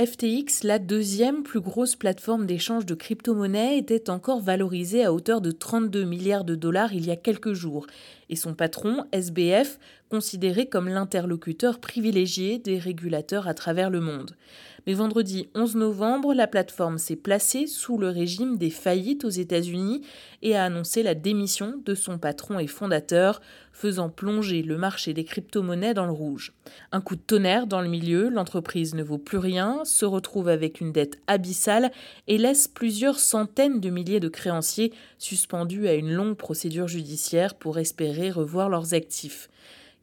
FTX, la deuxième plus grosse plateforme d'échange de crypto-monnaies, était encore valorisée à hauteur de 32 milliards de dollars il y a quelques jours, et son patron, SBF, considéré comme l'interlocuteur privilégié des régulateurs à travers le monde. Mais vendredi 11 novembre, la plateforme s'est placée sous le régime des faillites aux États-Unis et a annoncé la démission de son patron et fondateur, faisant plonger le marché des crypto-monnaies dans le rouge. Un coup de tonnerre dans le milieu, l'entreprise ne vaut plus rien, se retrouve avec une dette abyssale et laisse plusieurs centaines de milliers de créanciers suspendus à une longue procédure judiciaire pour espérer revoir leurs actifs.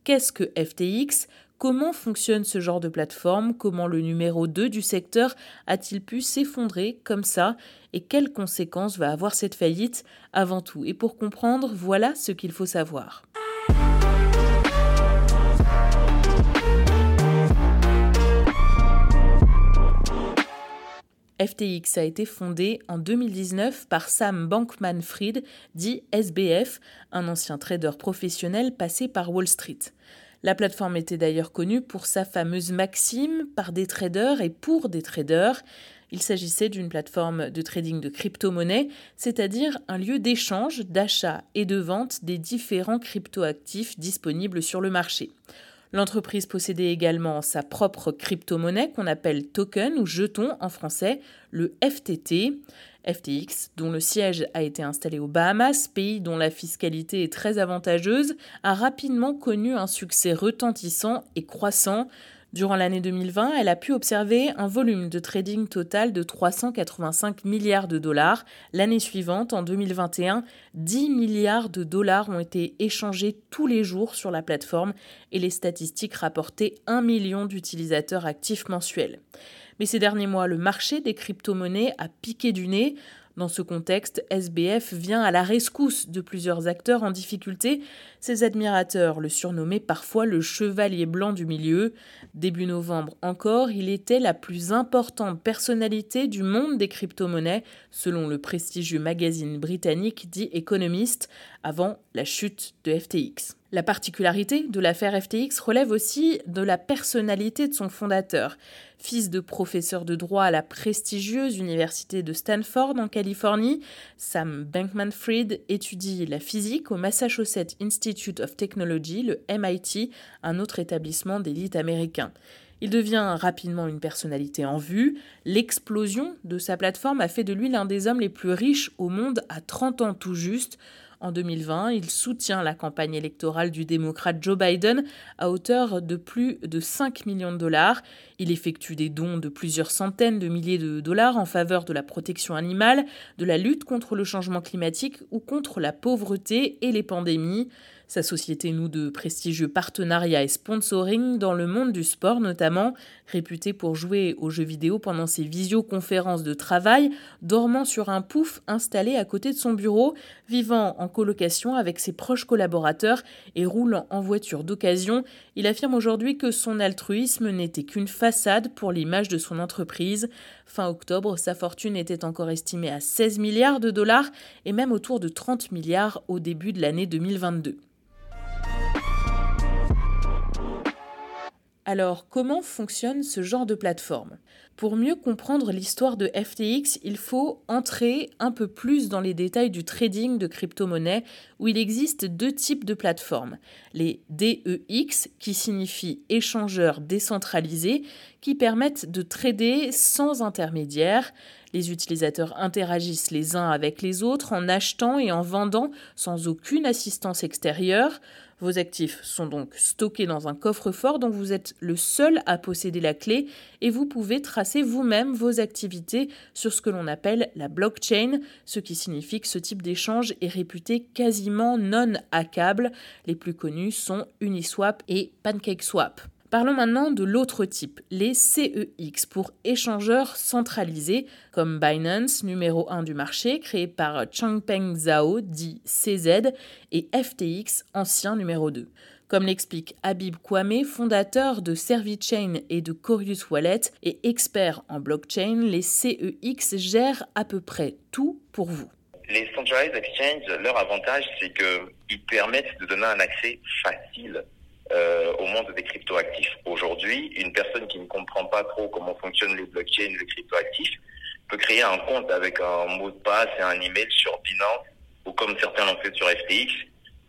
Qu'est-ce que FTX Comment fonctionne ce genre de plateforme? Comment le numéro 2 du secteur a-t-il pu s'effondrer comme ça? Et quelles conséquences va avoir cette faillite? Avant tout, et pour comprendre, voilà ce qu'il faut savoir. FTX a été fondé en 2019 par Sam Bankman-Fried, dit SBF, un ancien trader professionnel passé par Wall Street. La plateforme était d'ailleurs connue pour sa fameuse maxime par des traders et pour des traders. Il s'agissait d'une plateforme de trading de crypto-monnaies, c'est-à-dire un lieu d'échange, d'achat et de vente des différents crypto-actifs disponibles sur le marché. L'entreprise possédait également sa propre crypto-monnaie qu'on appelle token ou jeton en français, le FTT. FTX, dont le siège a été installé aux Bahamas, pays dont la fiscalité est très avantageuse, a rapidement connu un succès retentissant et croissant. Durant l'année 2020, elle a pu observer un volume de trading total de 385 milliards de dollars. L'année suivante, en 2021, 10 milliards de dollars ont été échangés tous les jours sur la plateforme et les statistiques rapportaient 1 million d'utilisateurs actifs mensuels. Mais ces derniers mois, le marché des crypto-monnaies a piqué du nez. Dans ce contexte, SBF vient à la rescousse de plusieurs acteurs en difficulté. Ses admirateurs le surnommaient parfois le chevalier blanc du milieu. Début novembre encore, il était la plus importante personnalité du monde des crypto-monnaies, selon le prestigieux magazine britannique dit Economist, avant la chute de FTX. La particularité de l'affaire FTX relève aussi de la personnalité de son fondateur. Fils de professeur de droit à la prestigieuse université de Stanford en Californie, Sam Bankman-Fried étudie la physique au Massachusetts Institute of Technology, le MIT, un autre établissement d'élite américain. Il devient rapidement une personnalité en vue. L'explosion de sa plateforme a fait de lui l'un des hommes les plus riches au monde à 30 ans tout juste. En 2020, il soutient la campagne électorale du démocrate Joe Biden à hauteur de plus de 5 millions de dollars. Il effectue des dons de plusieurs centaines de milliers de dollars en faveur de la protection animale, de la lutte contre le changement climatique ou contre la pauvreté et les pandémies. Sa société noue de prestigieux partenariats et sponsoring dans le monde du sport notamment, réputé pour jouer aux jeux vidéo pendant ses visioconférences de travail, dormant sur un pouf installé à côté de son bureau, vivant en colocation avec ses proches collaborateurs et roulant en voiture d'occasion, il affirme aujourd'hui que son altruisme n'était qu'une façade pour l'image de son entreprise. Fin octobre, sa fortune était encore estimée à 16 milliards de dollars et même autour de 30 milliards au début de l'année 2022. Alors, comment fonctionne ce genre de plateforme? Pour mieux comprendre l'histoire de FTX, il faut entrer un peu plus dans les détails du trading de crypto-monnaies, où il existe deux types de plateformes. Les DEX, qui signifient échangeurs décentralisés, qui permettent de trader sans intermédiaire. Les utilisateurs interagissent les uns avec les autres en achetant et en vendant sans aucune assistance extérieure. Vos actifs sont donc stockés dans un coffre-fort dont vous êtes le seul à posséder la clé et vous pouvez tracer vous-même vos activités sur ce que l'on appelle la blockchain, ce qui signifie que ce type d'échange est réputé quasiment non hackable. Les plus connus sont Uniswap et PancakeSwap. Parlons maintenant de l'autre type, les CEX, pour échangeurs centralisés, comme Binance, numéro 1 du marché, créé par Changpeng Zhao, dit CZ, et FTX, ancien numéro 2. Comme l'explique Habib Kwame, fondateur de ServiChain et de Corius Wallet et expert en blockchain, les CEX gèrent à peu près tout pour vous. Les centralized exchanges, leur avantage, c'est qu'ils permettent de donner un accès facile euh, au monde des cryptoactifs. Aujourd'hui, une personne qui ne comprend pas trop comment fonctionnent les blockchains, les cryptoactifs, peut créer un compte avec un mot de passe et un email sur Binance ou comme certains l'ont fait sur FTX,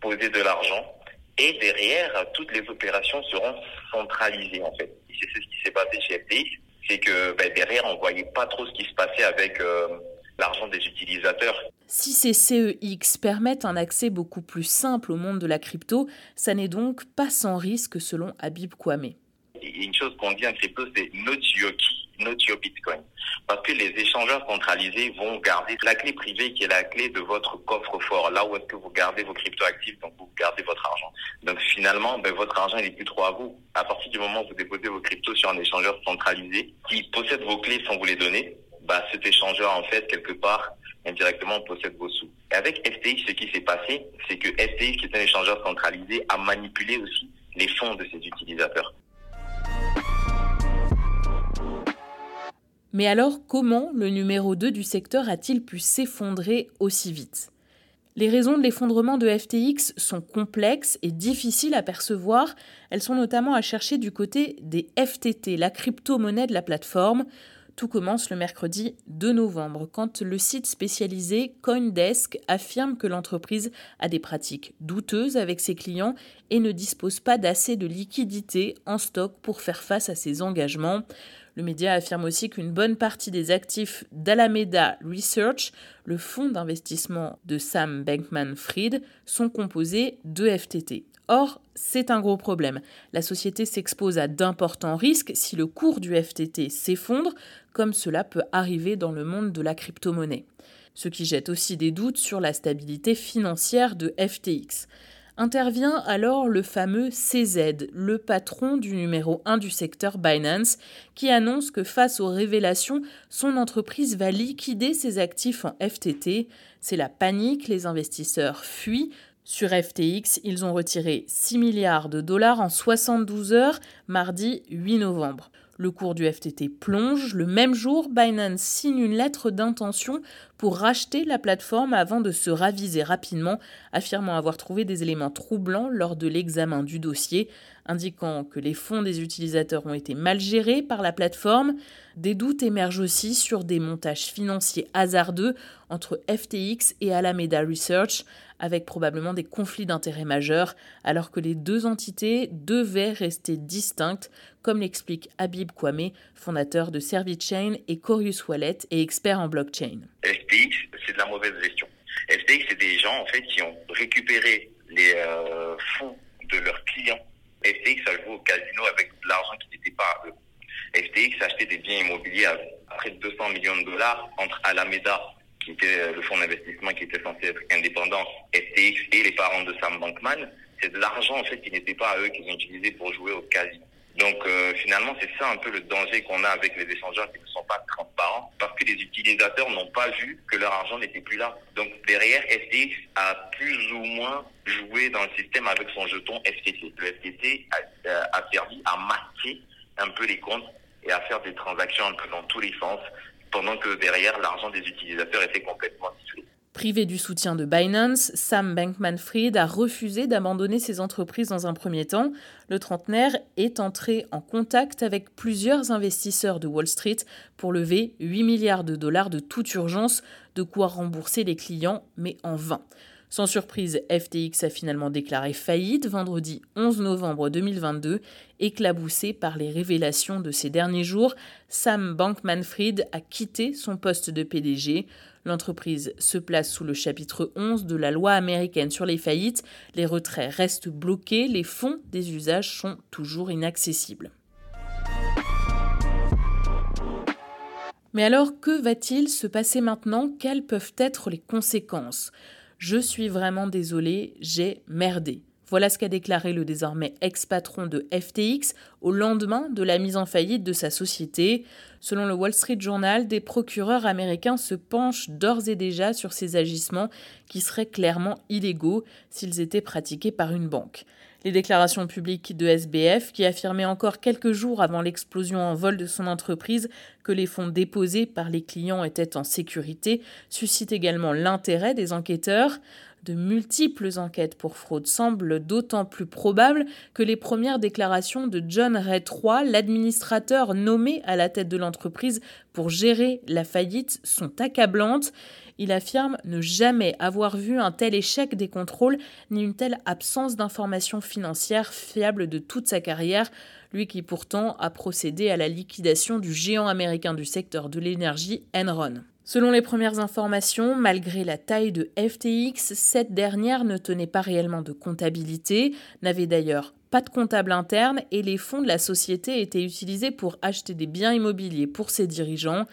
poser de l'argent et derrière, toutes les opérations seront centralisées en fait. C'est ce qui s'est passé chez FTX, c'est que ben, derrière, on voyait pas trop ce qui se passait avec euh, l'argent des utilisateurs. Si ces CEX permettent un accès beaucoup plus simple au monde de la crypto, ça n'est donc pas sans risque selon Habib Kwame. Une chose qu'on dit en crypto, c'est not your key, not your bitcoin. Parce que les échangeurs centralisés vont garder la clé privée qui est la clé de votre coffre-fort, là où est-ce que vous gardez vos cryptoactifs, donc vous gardez votre argent. Donc finalement, ben, votre argent, il n'est plus trop à vous. À partir du moment où vous déposez vos cryptos sur un échangeur centralisé qui possède vos clés sans vous les donner, bah, cet échangeur, en fait, quelque part, indirectement, possède vos sous. Et avec FTX, ce qui s'est passé, c'est que FTX, qui est un échangeur centralisé, a manipulé aussi les fonds de ses utilisateurs. Mais alors, comment le numéro 2 du secteur a-t-il pu s'effondrer aussi vite? Les raisons de l'effondrement de FTX sont complexes et difficiles à percevoir. Elles sont notamment à chercher du côté des FTT, la crypto-monnaie de la plateforme, tout commence le mercredi 2 novembre, quand le site spécialisé Coindesk affirme que l'entreprise a des pratiques douteuses avec ses clients et ne dispose pas d'assez de liquidités en stock pour faire face à ses engagements. Le média affirme aussi qu'une bonne partie des actifs d'Alameda Research, le fonds d'investissement de Sam Bankman-Fried, sont composés de FTT. Or, c'est un gros problème. La société s'expose à d'importants risques si le cours du FTT s'effondre, comme cela peut arriver dans le monde de la crypto-monnaie. Ce qui jette aussi des doutes sur la stabilité financière de FTX. Intervient alors le fameux CZ, le patron du numéro 1 du secteur Binance, qui annonce que face aux révélations, son entreprise va liquider ses actifs en FTT. C'est la panique, les investisseurs fuient, sur FTX, ils ont retiré 6 milliards de dollars en 72 heures, mardi 8 novembre. Le cours du FTT plonge. Le même jour, Binance signe une lettre d'intention pour racheter la plateforme avant de se raviser rapidement, affirmant avoir trouvé des éléments troublants lors de l'examen du dossier, indiquant que les fonds des utilisateurs ont été mal gérés par la plateforme. Des doutes émergent aussi sur des montages financiers hasardeux entre FTX et Alameda Research, avec probablement des conflits d'intérêts majeurs, alors que les deux entités devaient rester distinctes, comme l'explique Habib Kwame, fondateur de ServiChain et Corius Wallet et expert en blockchain. FTX, c'est de la mauvaise gestion. FTX, c'est des gens en fait qui ont récupéré les euh, fonds de leurs clients. FTX a joué au casino avec de l'argent qui n'était pas à eux. FTX a acheté des biens immobiliers à près de 200 millions de dollars entre Alameda qui était euh, le fonds d'investissement qui était censé être indépendant, FTX et les parents de Sam Bankman, c'est de l'argent en fait qui n'était pas à eux qu'ils ont utilisé pour jouer au casino. Donc euh, finalement, c'est ça un peu le danger qu'on a avec les échangeurs qui ne sont pas transparents parce que les utilisateurs n'ont pas vu que leur argent n'était plus là. Donc derrière, FTX a plus ou moins joué dans le système avec son jeton FTT. Le FTT a, euh, a servi à masquer un peu les comptes et à faire des transactions un peu dans tous les sens pendant que derrière, l'argent des utilisateurs était complètement dissuadé. Privé du soutien de Binance, Sam Bankman-Fried a refusé d'abandonner ses entreprises dans un premier temps. Le trentenaire est entré en contact avec plusieurs investisseurs de Wall Street pour lever 8 milliards de dollars de toute urgence, de quoi rembourser les clients, mais en vain. Sans surprise, FTX a finalement déclaré faillite vendredi 11 novembre 2022, éclaboussé par les révélations de ces derniers jours. Sam Bankman-Fried a quitté son poste de PDG. L'entreprise se place sous le chapitre 11 de la loi américaine sur les faillites. Les retraits restent bloqués, les fonds des usages sont toujours inaccessibles. Mais alors, que va-t-il se passer maintenant? Quelles peuvent être les conséquences? Je suis vraiment désolé, j'ai merdé. Voilà ce qu'a déclaré le désormais ex-patron de FTX au lendemain de la mise en faillite de sa société. Selon le Wall Street Journal, des procureurs américains se penchent d'ores et déjà sur ces agissements qui seraient clairement illégaux s'ils étaient pratiqués par une banque. Les déclarations publiques de SBF, qui affirmait encore quelques jours avant l'explosion en vol de son entreprise que les fonds déposés par les clients étaient en sécurité, suscitent également l'intérêt des enquêteurs. De multiples enquêtes pour fraude semblent d'autant plus probables que les premières déclarations de John Ray III, l'administrateur nommé à la tête de l'entreprise pour gérer la faillite, sont accablantes. Il affirme ne jamais avoir vu un tel échec des contrôles ni une telle absence d'informations financières fiables de toute sa carrière, lui qui pourtant a procédé à la liquidation du géant américain du secteur de l'énergie Enron. Selon les premières informations, malgré la taille de FTX, cette dernière ne tenait pas réellement de comptabilité, n'avait d'ailleurs pas de comptable interne et les fonds de la société étaient utilisés pour acheter des biens immobiliers pour ses dirigeants.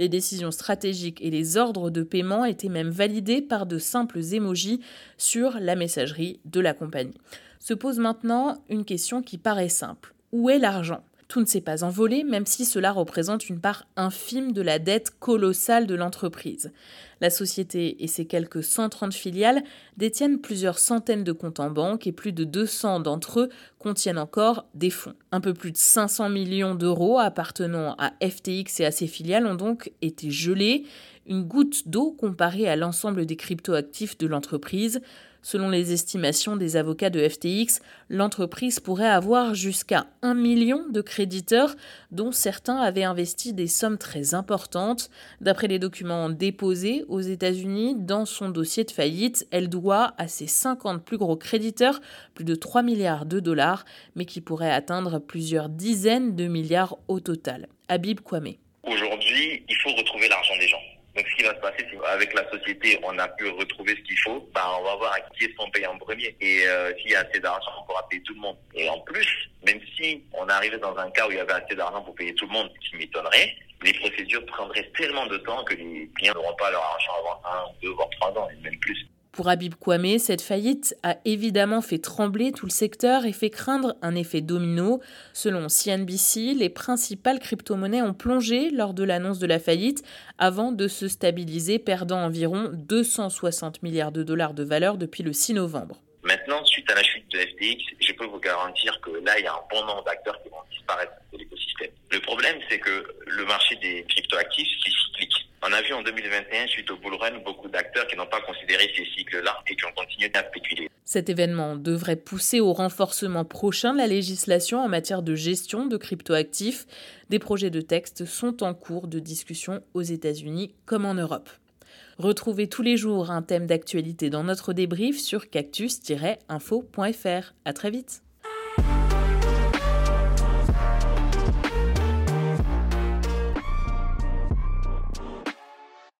Les décisions stratégiques et les ordres de paiement étaient même validés par de simples émojis sur la messagerie de la compagnie. Se pose maintenant une question qui paraît simple. Où est l'argent? Tout ne s'est pas envolé, même si cela représente une part infime de la dette colossale de l'entreprise. La société et ses quelques 130 filiales détiennent plusieurs centaines de comptes en banque et plus de 200 d'entre eux contiennent encore des fonds. Un peu plus de 500 millions d'euros appartenant à FTX et à ses filiales ont donc été gelés, une goutte d'eau comparée à l'ensemble des cryptoactifs de l'entreprise. Selon les estimations des avocats de FTX, l'entreprise pourrait avoir jusqu'à un million de créditeurs, dont certains avaient investi des sommes très importantes. D'après les documents déposés aux États-Unis dans son dossier de faillite, elle doit à ses 50 plus gros créditeurs plus de 3 milliards de dollars, mais qui pourraient atteindre plusieurs dizaines de milliards au total. Habib Kwame. Aujourd'hui, il faut retrouver l'argent des gens. Donc, ce qui va se passer, c'est qu'avec la société, on a pu retrouver ce qu'il faut. Bah, on va voir à qui est-ce qu'on paye en premier. Et euh, s'il y a assez d'argent, on pourra payer tout le monde. Et en plus, même si on arrivait dans un cas où il y avait assez d'argent pour payer tout le monde, ce qui m'étonnerait, les procédures prendraient tellement de temps que les clients n'auront pas leur argent avant un, deux, voire trois ans, et même plus. Pour Habib Kwame, cette faillite a évidemment fait trembler tout le secteur et fait craindre un effet domino. Selon CNBC, les principales crypto-monnaies ont plongé lors de l'annonce de la faillite avant de se stabiliser, perdant environ 260 milliards de dollars de valeur depuis le 6 novembre. Maintenant, suite à la chute de FTX, je peux vous garantir que là, il y a un bon nombre d'acteurs qui vont disparaître de l'écosystème. Le problème, c'est que le marché des cryptoactifs, c'est cyclique. On a vu en 2021, suite au bull run, beaucoup d'acteurs qui n'ont pas considéré ces cycles-là et qui ont continué à spéculer. Cet événement devrait pousser au renforcement prochain de la législation en matière de gestion de cryptoactifs. Des projets de texte sont en cours de discussion aux États-Unis comme en Europe. Retrouvez tous les jours un thème d'actualité dans notre débrief sur cactus-info.fr. À très vite.